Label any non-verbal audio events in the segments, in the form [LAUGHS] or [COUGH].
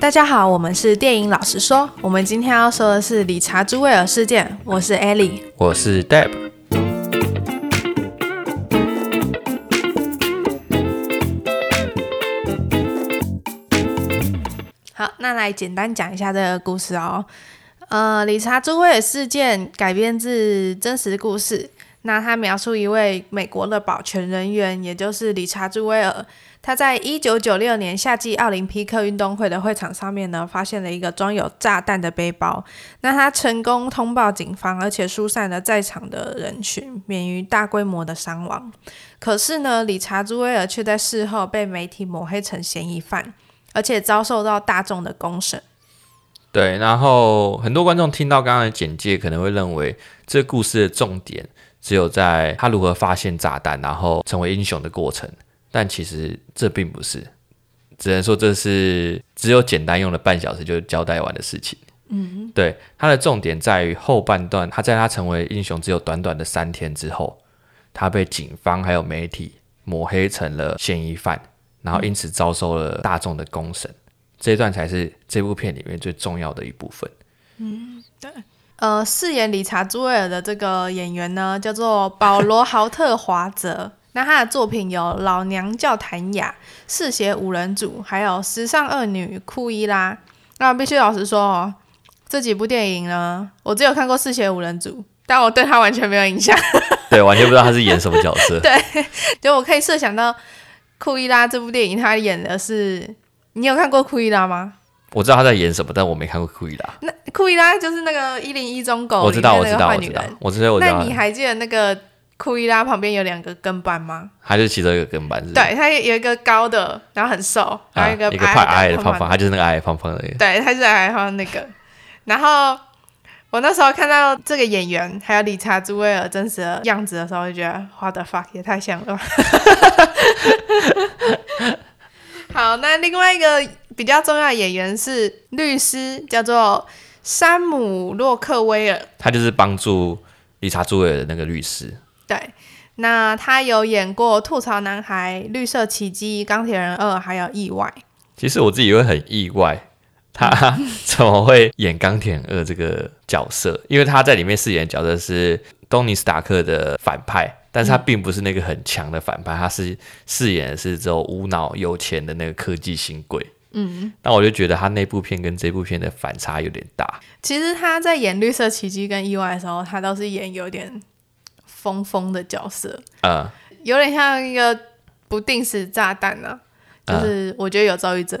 大家好，我们是电影老实说。我们今天要说的是理查·朱维尔事件。我是 Ellie，我是 Deb。好，那来简单讲一下这个故事哦。呃，理查·朱维尔事件改编自真实故事。那他描述一位美国的保全人员，也就是理查·朱维尔。他在一九九六年夏季奥林匹克运动会的会场上面呢，发现了一个装有炸弹的背包。那他成功通报警方，而且疏散了在场的人群，免于大规模的伤亡。可是呢，理查·朱威尔却在事后被媒体抹黑成嫌疑犯，而且遭受到大众的公审。对，然后很多观众听到刚刚的简介，可能会认为这故事的重点只有在他如何发现炸弹，然后成为英雄的过程。但其实这并不是，只能说这是只有简单用了半小时就交代完的事情。嗯，对，它的重点在于后半段，他在他成为英雄只有短短的三天之后，他被警方还有媒体抹黑成了嫌疑犯，然后因此遭受了大众的公审。这一段才是这部片里面最重要的一部分。嗯，对，呃，饰演理查·朱维尔的这个演员呢，叫做保罗·豪特华泽。那他的作品有《老娘叫谭雅》、《嗜血五人组》，还有《时尚恶女库伊拉》。那必须老实说哦，这几部电影呢，我只有看过《嗜血五人组》，但我对他完全没有印象。[LAUGHS] 对，完全不知道他是演什么角色。[LAUGHS] 对，就我可以设想到库伊拉这部电影，他演的是，你有看过库伊拉吗？我知道他在演什么，但我没看过库伊拉。那库伊拉就是那个一零一中狗，我知道，我知道，我知道，我知道，我知道。那你还记得那个？库伊拉旁边有两个跟班吗？他就是其中一个跟班是是，对，他有一个高的，然后很瘦，然后一个矮矮、啊、一个矮矮的胖胖，他就是那个矮矮胖胖的。对，他是矮矮胖胖那个。然后我那时候看到这个演员还有理查·朱威尔真实的样子的时候，就觉得 What the fuck 也太像了吧。[LAUGHS] 好，那另外一个比较重要的演员是律师，叫做山姆·洛克威尔，他就是帮助理查·朱威尔的那个律师。对，那他有演过《吐槽男孩》、《绿色奇迹》、《钢铁人二》，还有《意外》。其实我自己会很意外，他 [LAUGHS] 怎么会演钢铁人二这个角色？因为他在里面饰演的角色是东尼·斯塔克的反派，但是他并不是那个很强的反派，他是饰演的是这种无脑有钱的那个科技新贵。嗯，那我就觉得他那部片跟这部片的反差有点大。其实他在演《绿色奇迹》跟《意外》的时候，他都是演有点。疯疯的角色，嗯，有点像一个不定时炸弹呢、啊，就是我觉得有躁郁症，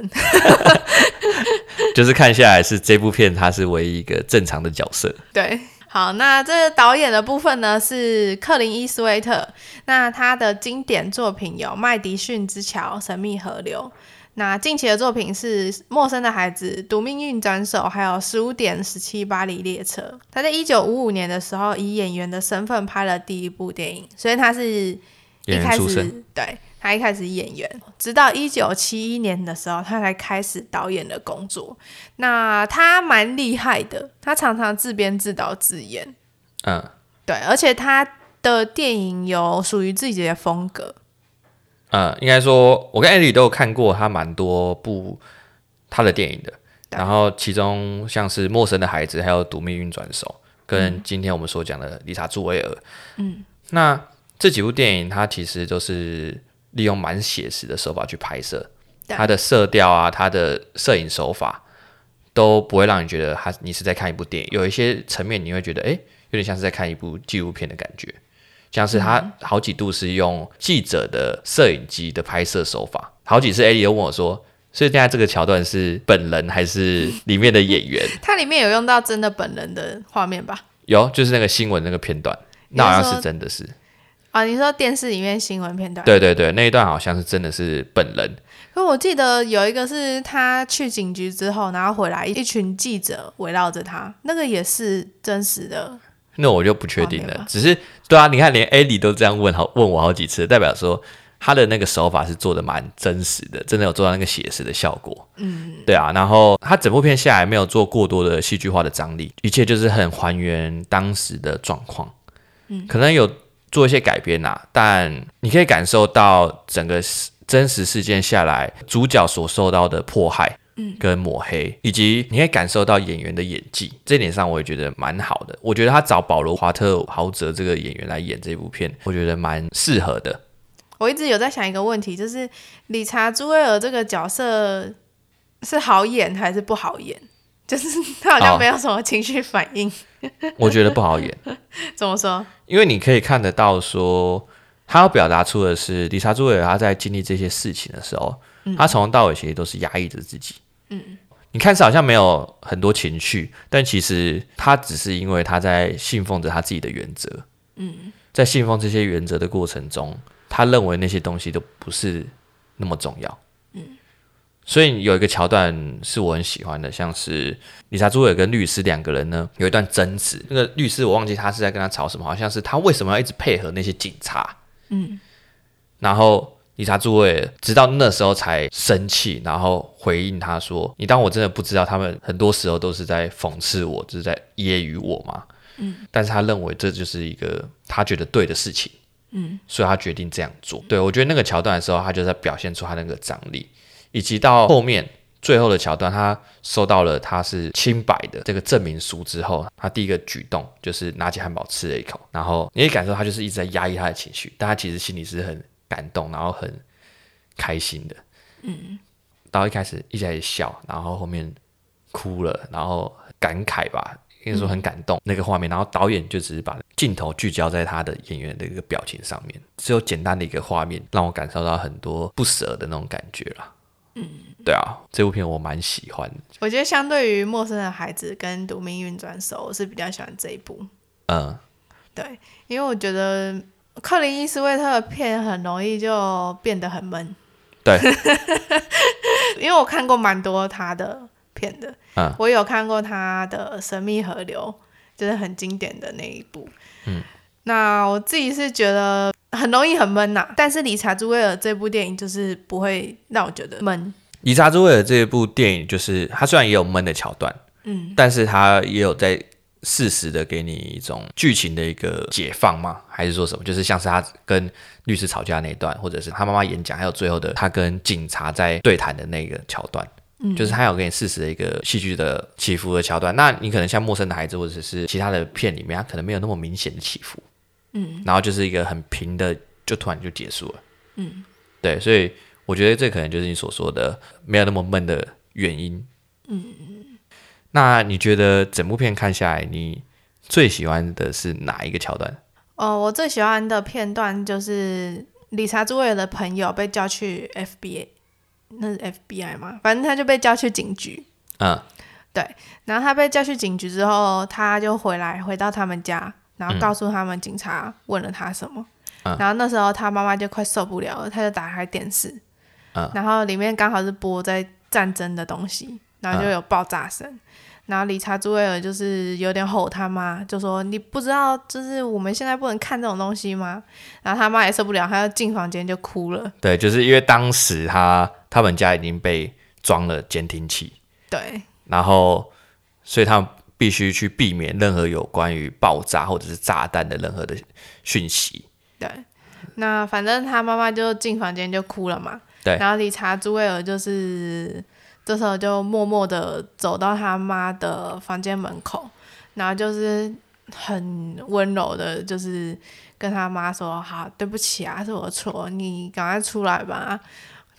[LAUGHS] 就是看下来是这部片他是唯一一个正常的角色。[LAUGHS] 对，好，那这个导演的部分呢是克林伊斯威特，那他的经典作品有《麦迪逊之桥》《神秘河流》。那近期的作品是《陌生的孩子》、《赌命运转手》，还有《十五点十七巴黎列车》。他在一九五五年的时候以演员的身份拍了第一部电影，所以他是一开始对他一开始演员，直到一九七一年的时候，他才开始导演的工作。那他蛮厉害的，他常常自编自导自演，嗯，对，而且他的电影有属于自己的风格。呃，应该说，我跟艾莉都有看过他蛮多部他的电影的，然后其中像是《陌生的孩子》，还有《赌命运转手》，跟今天我们所讲的理查·朱维尔，嗯，那这几部电影，它其实都是利用蛮写实的手法去拍摄，它的色调啊，它的摄影手法都不会让你觉得他你是在看一部电影，有一些层面你会觉得，哎，有点像是在看一部纪录片的感觉。像是他好几度是用记者的摄影机的拍摄手法，好几次艾莉又问我说：“所以现在这个桥段是本人还是里面的演员？” [LAUGHS] 它里面有用到真的本人的画面吧？有，就是那个新闻那个片段，那好像是真的是。啊，你说电视里面新闻片段？对对对，那一段好像是真的是本人。可我记得有一个是他去警局之后，然后回来一群记者围绕着他，那个也是真实的。那我就不确定了，只是对啊，你看连艾莉都这样问好问我好几次，代表说他的那个手法是做的蛮真实的，真的有做到那个写实的效果。嗯，对啊，然后他整部片下来没有做过多的戏剧化的张力，一切就是很还原当时的状况。嗯，可能有做一些改编呐，但你可以感受到整个真实事件下来，主角所受到的迫害，嗯，跟抹黑，以及你可以感受到演员的演技，这点上我也觉得蛮好的。我觉得他找保罗·华特豪泽这个演员来演这部片，我觉得蛮适合的。我一直有在想一个问题，就是理查·朱威尔这个角色是好演还是不好演？[LAUGHS] 就是他好像没有什么情绪反应。哦，我觉得不好演。[LAUGHS] 怎么说？因为你可以看得到说，他要表达出的是理查·朱威尔他在经历这些事情的时候，嗯、他从头到尾其实都是压抑着自己。嗯，你看似好像没有很多情绪，但其实他只是因为他在信奉着他自己的原则。嗯，在信奉这些原则的过程中，他认为那些东西都不是那么重要。嗯，所以有一个桥段是我很喜欢的，像是理查·朱维尔跟律师两个人呢有一段争执，那个律师我忘记他是在跟他吵什么，好像是他为什么要一直配合那些警察。嗯，然后。理查·朱维尔直到那时候才生气，然后回应他说：“你当我真的不知道，他们很多时候都是在讽刺我，就是在揶揄我吗？”嗯，但是他认为这就是一个他觉得对的事情，嗯，所以他决定这样做。对，我觉得那个桥段的时候，他就在表现出他那个张力，以及到后面最后的桥段，他收到了他是清白的这个证明书之后，他第一个举动就是拿起汉堡吃了一口，然后你也感受他就是一直在压抑他的情绪，但他其实心里是很。感动，然后很开心的，嗯，到一开始一直在笑，然后后面哭了，然后感慨吧，应该说很感动、嗯、那个画面，然后导演就只是把镜头聚焦在他的演员的一个表情上面，只有简单的一个画面，让我感受到很多不舍的那种感觉啦。嗯，对啊，这部片我蛮喜欢的。我觉得相对于《陌生的孩子》跟《读命运转手》，我是比较喜欢这一部。嗯，对，因为我觉得。克林伊斯威特的片很容易就变得很闷，对，[LAUGHS] 因为我看过蛮多他的片的，嗯，我有看过他的《神秘河流》，就是很经典的那一部，嗯，那我自己是觉得很容易很闷呐，但是理查·朱威尔这部电影就是不会让我觉得闷。理查·朱威尔这部电影就是他虽然也有闷的桥段，嗯，但是他也有在。适时的给你一种剧情的一个解放吗？还是说什么？就是像是他跟律师吵架那一段，或者是他妈妈演讲，还有最后的他跟警察在对谈的那个桥段，嗯，就是他有给你适时的一个戏剧的起伏的桥段。那你可能像陌生的孩子，或者是其他的片里面，他可能没有那么明显的起伏，嗯，然后就是一个很平的，就突然就结束了，嗯，对，所以我觉得这可能就是你所说的没有那么闷的原因，嗯。那你觉得整部片看下来，你最喜欢的是哪一个桥段？哦，我最喜欢的片段就是理查·朱维尔的朋友被叫去 FBI，那是 FBI 吗？反正他就被叫去警局。嗯，对。然后他被叫去警局之后，他就回来回到他们家，然后告诉他们警察问了他什么。嗯。然后那时候他妈妈就快受不了了，他就打开电视。嗯。然后里面刚好是播在战争的东西。然后就有爆炸声，嗯、然后理查·朱维尔就是有点吼他妈，就说：“你不知道，就是我们现在不能看这种东西吗？”然后他妈也受不了，他就进房间就哭了。对，就是因为当时他他们家已经被装了监听器，对，然后所以他们必须去避免任何有关于爆炸或者是炸弹的任何的讯息。对，那反正他妈妈就进房间就哭了嘛。对，然后理查·朱维尔就是。这时候就默默的走到他妈的房间门口，然后就是很温柔的，就是跟他妈说：“好，对不起啊，是我的错，你赶快出来吧，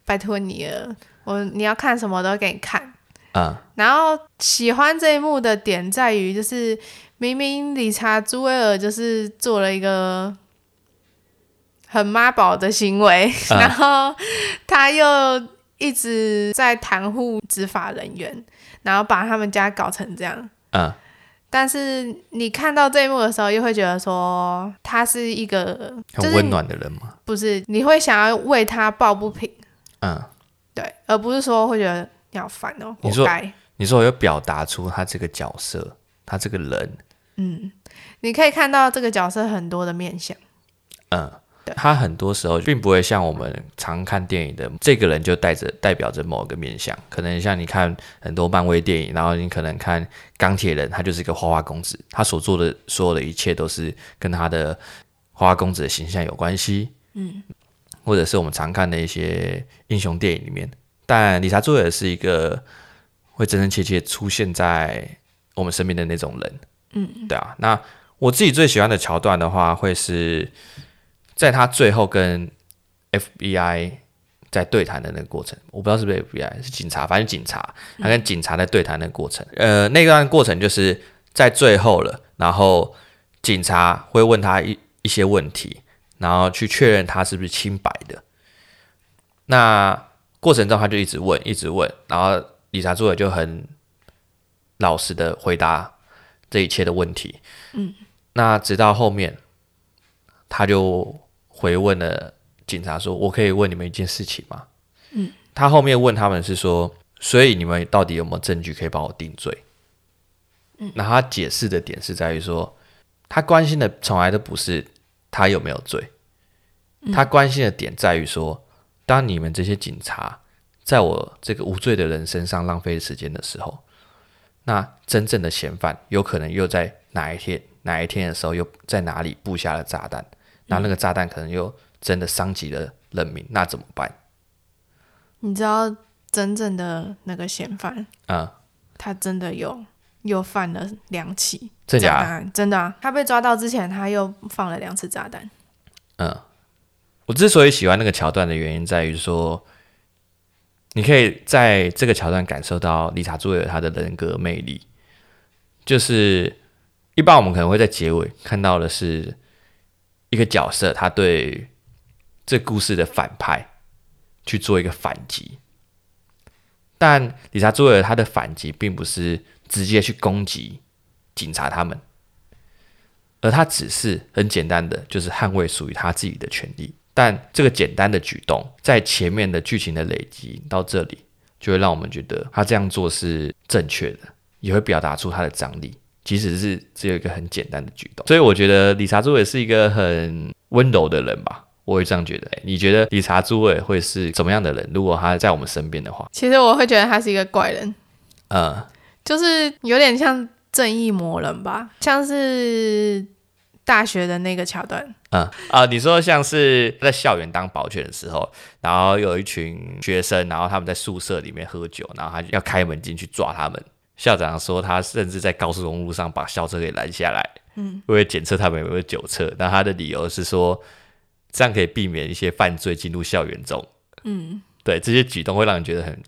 拜托你了，我你要看什么都给你看。”嗯，然后喜欢这一幕的点在于，就是明明理查·朱维尔就是做了一个很妈宝的行为，嗯，[LAUGHS] 然后他又。一直在袒护执法人员，然后把他们家搞成这样。嗯，但是你看到这一幕的时候，又会觉得说他是一个很温暖的人吗？不是，你会想要为他抱不平。嗯，对，而不是说会觉得你好烦哦。你说，你说我要表达出他这个角色，他这个人。嗯，你可以看到这个角色很多的面相。嗯。他很多时候并不会像我们常看电影的这个人就带着代表着某个面相，可能像你看很多漫威电影，然后你可能看钢铁人，他就是一个花花公子，他所做的所有的一切都是跟他的花花公子的形象有关系。嗯，或者是我们常看的一些英雄电影里面，但理查·朱维尔是一个会真真切切出现在我们身边的那种人。嗯，对啊。那我自己最喜欢的桥段的话，会是在他最后跟 FBI 在对谈的那个过程。我不知道是不是 FBI 是警察，反正警察他跟警察在对谈的过程。嗯、呃，那段过程就是在最后了，然后警察会问他一一些问题，然后去确认他是不是清白的。那过程中他就一直问，一直问，然后理查·朱维尔就很老实的回答这一切的问题。嗯。那直到后面，他就回问了警察说：“我可以问你们一件事情吗？”嗯，他后面问他们是说：“所以你们到底有没有证据可以把我定罪？”嗯，那他解释的点是在于说，他关心的从来都不是他有没有罪，他关心的点在于说，当你们这些警察在我这个无罪的人身上浪费时间的时候，那真正的嫌犯有可能又在哪一天？哪一天的时候又在哪里布下了炸弹？那那个炸弹可能又真的伤及了人民，那怎么办？你知道真正的那个嫌犯，嗯，他真的有又犯了两起真假的？真的啊！他被抓到之前，他又放了两次炸弹。嗯，我之所以喜欢那个桥段的原因在于说，你可以在这个桥段感受到理查·朱维尔他的人格魅力，就是。一般我们可能会在结尾看到的是一个角色，他对这故事的反派去做一个反击，但理查·朱尔他的反击并不是直接去攻击警察他们，而他只是很简单的就是捍卫属于他自己的权利。但这个简单的举动，在前面的剧情的累积到这里，就会让我们觉得他这样做是正确的，也会表达出他的张力。即使是只有一个很简单的举动，所以我觉得理查·朱也是一个很温柔的人吧，我会这样觉得。你觉得理查·朱伟会是怎么样的人？如果他在我们身边的话，其实我会觉得他是一个怪人，嗯，就是有点像正义魔人吧，像是大学的那个桥段，嗯啊，你说像是在校园当保全的时候，然后有一群学生，然后他们在宿舍里面喝酒，然后他就要开门进去抓他们。校长说，他甚至在高速公路上把校车给拦下来，嗯，为了检测他们有没有酒测。那他的理由是说，这样可以避免一些犯罪进入校园中。嗯，对，这些举动会让人觉得很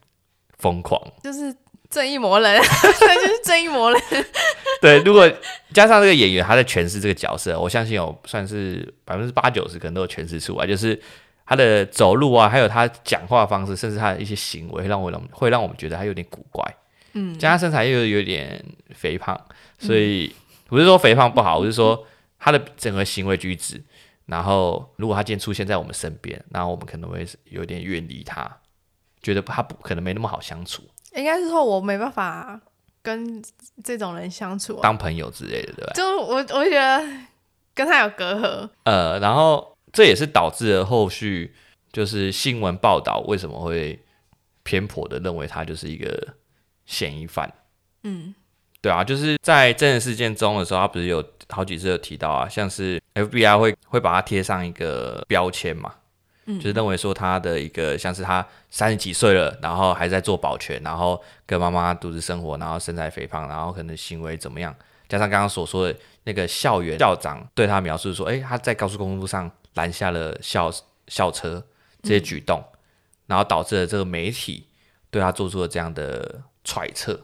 疯狂，就是正义魔人，[LAUGHS] 他就是正义魔人。对，如果加上这个演员他在诠释这个角色，我相信有算是百分之八九十可能都有诠释出来，就是他的走路啊，还有他讲话方式，甚至他的一些行为，让我让会让我们觉得他有点古怪。嗯，加上身材又有点肥胖，所以不是说肥胖不好，我是说他的整个行为举止。然后，如果他今天出现在我们身边，那我们可能会有点远离他，觉得他不可能没那么好相处。应该是说我没办法跟这种人相处，当朋友之类的，对吧？就我，我觉得跟他有隔阂。呃，然后这也是导致了后续就是新闻报道为什么会偏颇的认为他就是一个。嫌疑犯，嗯，对啊，就是在真人事件中的时候，他不是有好几次有提到啊，像是 FBI 会会把他贴上一个标签嘛，嗯，就是认为说他的一个像是他三十几岁了，然后还在做保全，然后跟妈妈独自生活，然后身材肥胖，然后可能行为怎么样，加上刚刚所说的那个校园校长对他描述说，诶，他在高速公路上拦下了校校车这些举动，嗯，然后导致了这个媒体对他做出了这样的。揣测，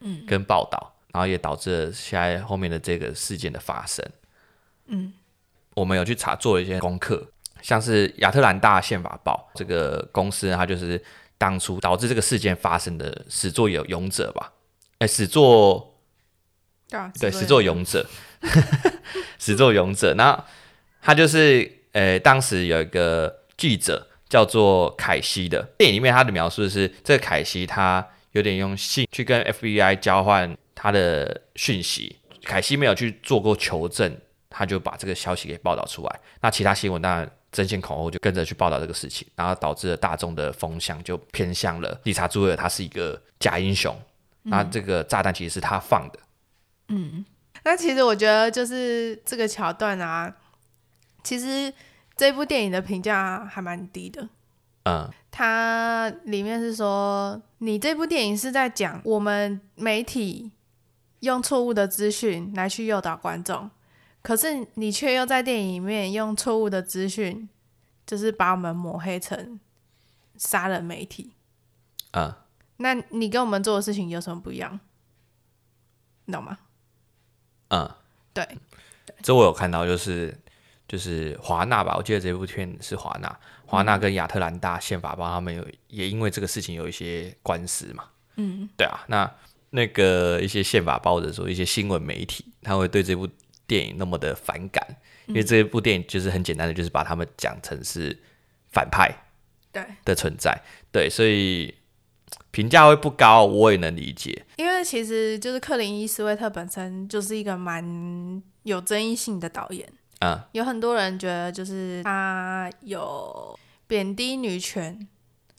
嗯，跟报道，然后也导致了现在后面的这个事件的发生，嗯，我们有去查做了一些功课，像是亚特兰大宪法报这个公司，它就是当初导致这个事件发生的始作俑勇者吧？哎，始作，啊、对，始作俑者，[LAUGHS] 始作俑者，那他就是，呃，当时有一个记者叫做凯西的，电影里面他的描述是，这个凯西他。有点用信去跟 FBI 交换他的讯息，凯西没有去做过求证，他就把这个消息给报道出来。那其他新闻当然争先恐后就跟着去报道这个事情，然后导致了大众的风向就偏向了理查·朱维尔他是一个假英雄，嗯、那这个炸弹其实是他放的。嗯，那其实我觉得就是这个桥段啊，其实这部电影的评价还蛮低的。嗯，它里面是说，你这部电影是在讲我们媒体用错误的资讯来去诱导观众，可是你却又在电影里面用错误的资讯，就是把我们抹黑成杀人媒体。嗯，那你跟我们做的事情有什么不一样？你懂吗？嗯，对，这我有看到，就是就是华纳吧，我记得这部片是华纳，华纳跟亚特兰大宪法帮他们有也因为这个事情有一些官司嘛。嗯，对啊，那那个一些宪法报的时候，一些新闻媒体，他会对这部电影那么的反感，因为这部电影就是很简单的，就是把他们讲成是反派，对的存在，对，所以。评价会不高，我也能理解。因为其实就是克林伊斯威特本身就是一个蛮有争议性的导演，嗯，有很多人觉得就是他有贬低女权，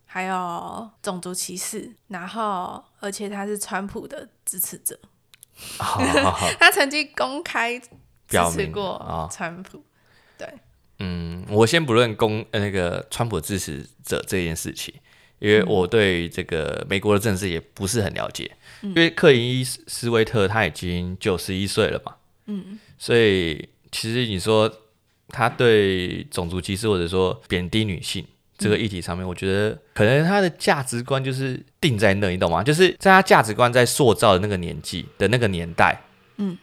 还有种族歧视，然后而且他是川普的支持者，好好好他曾经公开支持过川普。对，嗯，我先不论公那个川普支持者这件事情。因为我对这个美国的政治也不是很了解，嗯、因为克林伊斯威特他已经九十一岁了嘛，嗯，所以其实你说他对种族歧视或者说贬低女性这个议题上面，我觉得可能他的价值观就是定在那，你懂吗？就是在他价值观在塑造的那个年纪的那个年代，嗯，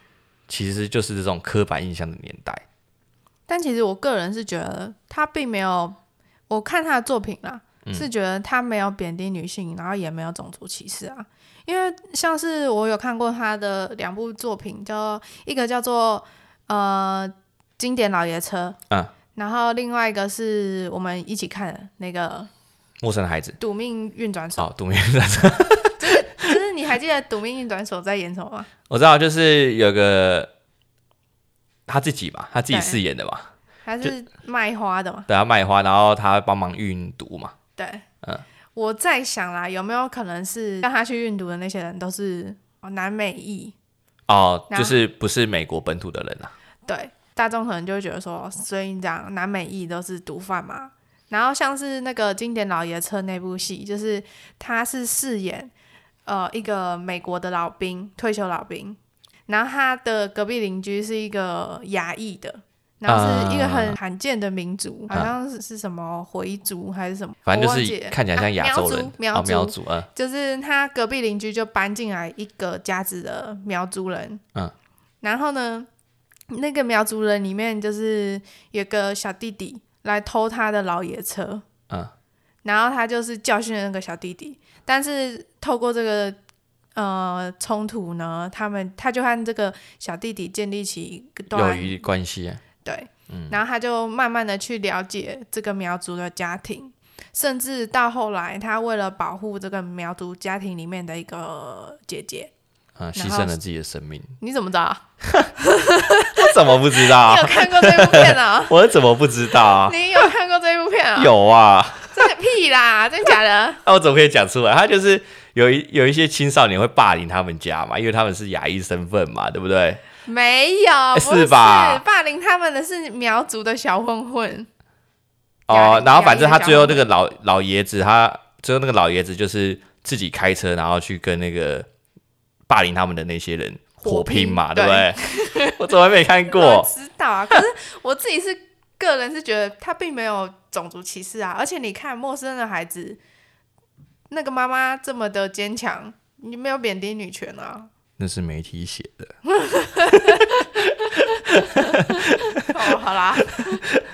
其实就是这种刻板印象的年代。但其实我个人是觉得他并没有，我看他的作品啦。是觉得他没有贬低女性，然后也没有种族歧视啊。因为像是我有看过他的两部作品，叫一个叫做呃经典老爷车，嗯，然后另外一个是我们一起看的那个陌生的孩子，赌命运转手。哦，赌命运转手，[LAUGHS] 就是就是你还记得赌命运转手在演什么吗？我知道，就是有个他自己吧，他自己饰演的吧，他是卖花的嘛，对，他卖花，然后他帮忙运毒嘛。对，嗯，我在想啦，有没有可能是让他去运毒的那些人都是南美裔？哦，就是不是美国本土的人啊？对，大众可能就会觉得说，所以你讲南美裔都是毒贩嘛？然后像是那个经典老爷车那部戏，就是他是饰演呃一个美国的老兵，退休老兵，然后他的隔壁邻居是一个牙裔的。然后是一个很罕见的民族，啊、好像是是什么回族还是什么，反正就是看起来像亚洲人，苗族，苗族，啊，就是他隔壁邻居就搬进来一个家子的苗族人，嗯，然后呢，那个苗族人里面就是有个小弟弟来偷他的老爷车，嗯，然后他就是教训了那个小弟弟，但是透过这个呃冲突呢，他们他就和这个小弟弟建立起一个友谊关系。对，然后他就慢慢的去了解这个苗族的家庭，甚至到后来，他为了保护这个苗族家庭里面的一个姐姐，啊，牺牲了自己的生命。你怎么知道？我怎么不知道？[LAUGHS] 你有看过这部片啊？[LAUGHS] 我怎么不知道啊？你有看过这部片啊？有啊。真的屁啦，真的假的？那 [LAUGHS] 我怎么可以讲出来？他就是有一有一些青少年会霸凌他们家嘛，因为他们是亚裔身份嘛，对不对？没有，不是？霸凌他们的是苗族的小混混。哦，然后反正他最后那个老老爷子，他最后那个老爷子就是自己开车，然后去跟那个霸凌他们的那些人火拼嘛，拼对不对？[LAUGHS] 我怎么没看过？[LAUGHS] 我知道啊，可是我自己是个人是觉得他并没有种族歧视啊，而且你看陌生的孩子，那个妈妈这么的坚强，你没有贬低女权啊。那是媒体写的。哦，好啦，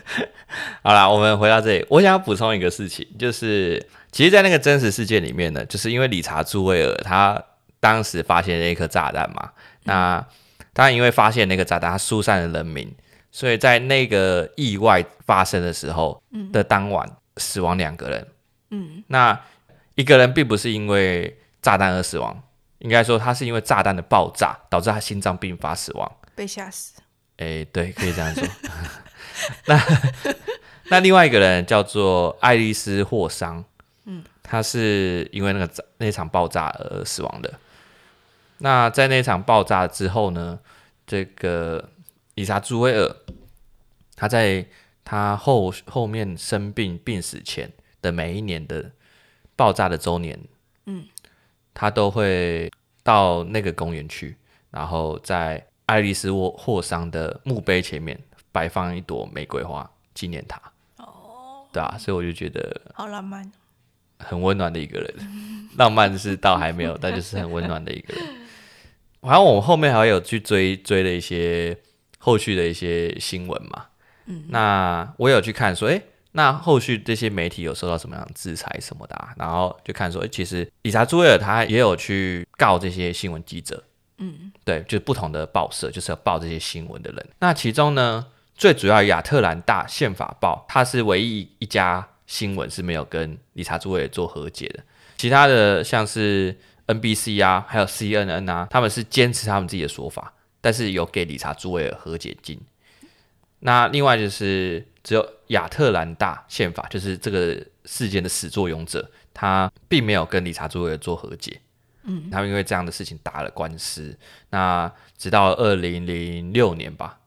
[LAUGHS] 好啦，我们回到这里，我想要补充一个事情，就是其实，在那个真实事件里面呢，就是因为理查·朱维尔他当时发现那颗炸弹嘛，那他因为发现那个炸弹，他疏散了人民，所以在那个意外发生的时候的当晚，死亡两个人。嗯，那一个人并不是因为炸弹而死亡。应该说，他是因为炸弹的爆炸导致他心脏病发死亡，被吓死。哎、欸，对，可以这样说。[LAUGHS] 那那另外一个人叫做爱丽丝·霍桑，嗯，他是因为那个炸那场爆炸而死亡的。那在那场爆炸之后呢，这个理查·朱威尔，他在他后后面生病病死前，的每一年的爆炸的周年，嗯，他都会到那个公园去，然后在爱丽丝沃霍桑的墓碑前面摆放一朵玫瑰花纪念他。哦，对啊，所以我就觉得好浪漫，很温暖的一个人。[LAUGHS] 浪漫是倒还没有，但就是很温暖的一个人。好像我们后面还有去追追了一些后续的一些新闻嘛，嗯，那我有去看说，诶，那后续这些媒体有受到什么样的制裁什么的啊？然后就看说，诶，其实理查朱维尔他也有去告这些新闻记者，嗯，对，就不同的报社就是要报这些新闻的人。那其中呢，最主要亚特兰大宪法报，它是唯一一家新闻是没有跟理查朱维尔做和解的，其他的像是。NBC 啊，还有 CNN 啊，他们是坚持他们自己的说法，但是有给理查朱维尔和解金。那另外就是只有亚特兰大宪法，就是这个事件的始作俑者，他并没有跟理查朱维尔做和解。嗯，他们因为这样的事情打了官司。那直到二零零六年吧，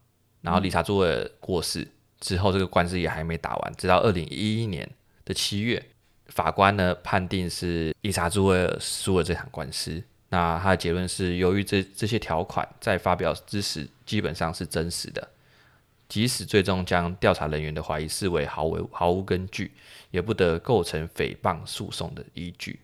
然后理查朱维尔过世之后，这个官司也还没打完，直到二零一一年的七月。法官呢，判定是理查朱维尔输了这场官司。那他的结论是，由于这这些条款在发表之时基本上是真实的，即使最终将调查人员的怀疑视为毫无毫无根据，也不得构成诽谤诉讼的依据。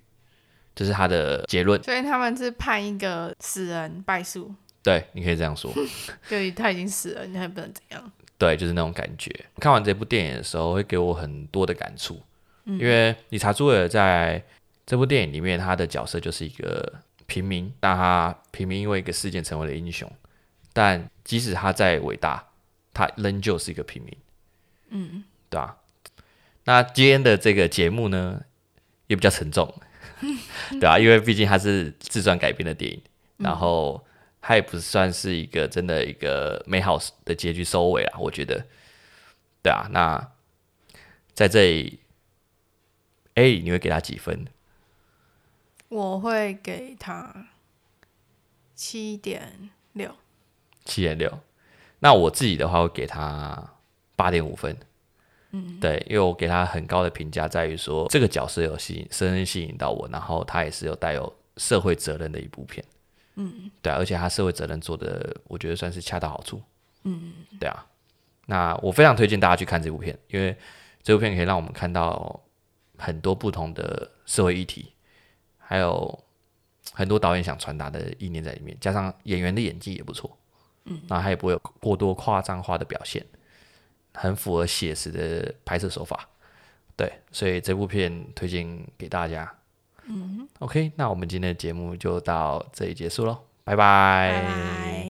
这是他的结论。所以他们是判一个死人败诉。对，你可以这样说。[LAUGHS] 对他已经死了，你还不能怎样？对，就是那种感觉。看完这部电影的时候，会给我很多的感触。因为理查朱尔在这部电影里面，他的角色就是一个平民，但他平民因为一个事件成为了英雄，但即使他再伟大，他仍旧是一个平民。嗯，对吧？那今天的这个节目呢，也比较沉重，[LAUGHS] 对啊，因为毕竟它是自传改编的电影，然后它也不算是一个真的一个美好的结局收尾啊，我觉得，对啊，那在这里。A，你会给他几分？我会给他七点六。七点六。那我自己的话，会给他八点五分。嗯，对，因为我给他很高的评价，在于说这个角色有吸引，深深吸引到我，然后他也是有带有社会责任的一部片。嗯，对，而且他社会责任做的，我觉得算是恰到好处。嗯，对啊。那我非常推荐大家去看这部片，因为这部片可以让我们看到。很多不同的社会议题，还有很多导演想传达的意念在里面，加上演员的演技也不错，嗯，然后他也不会有过多夸张化的表现，很符合写实的拍摄手法，对，所以这部片推荐给大家。嗯，OK，那我们今天的节目就到这里结束喽，拜拜。拜拜。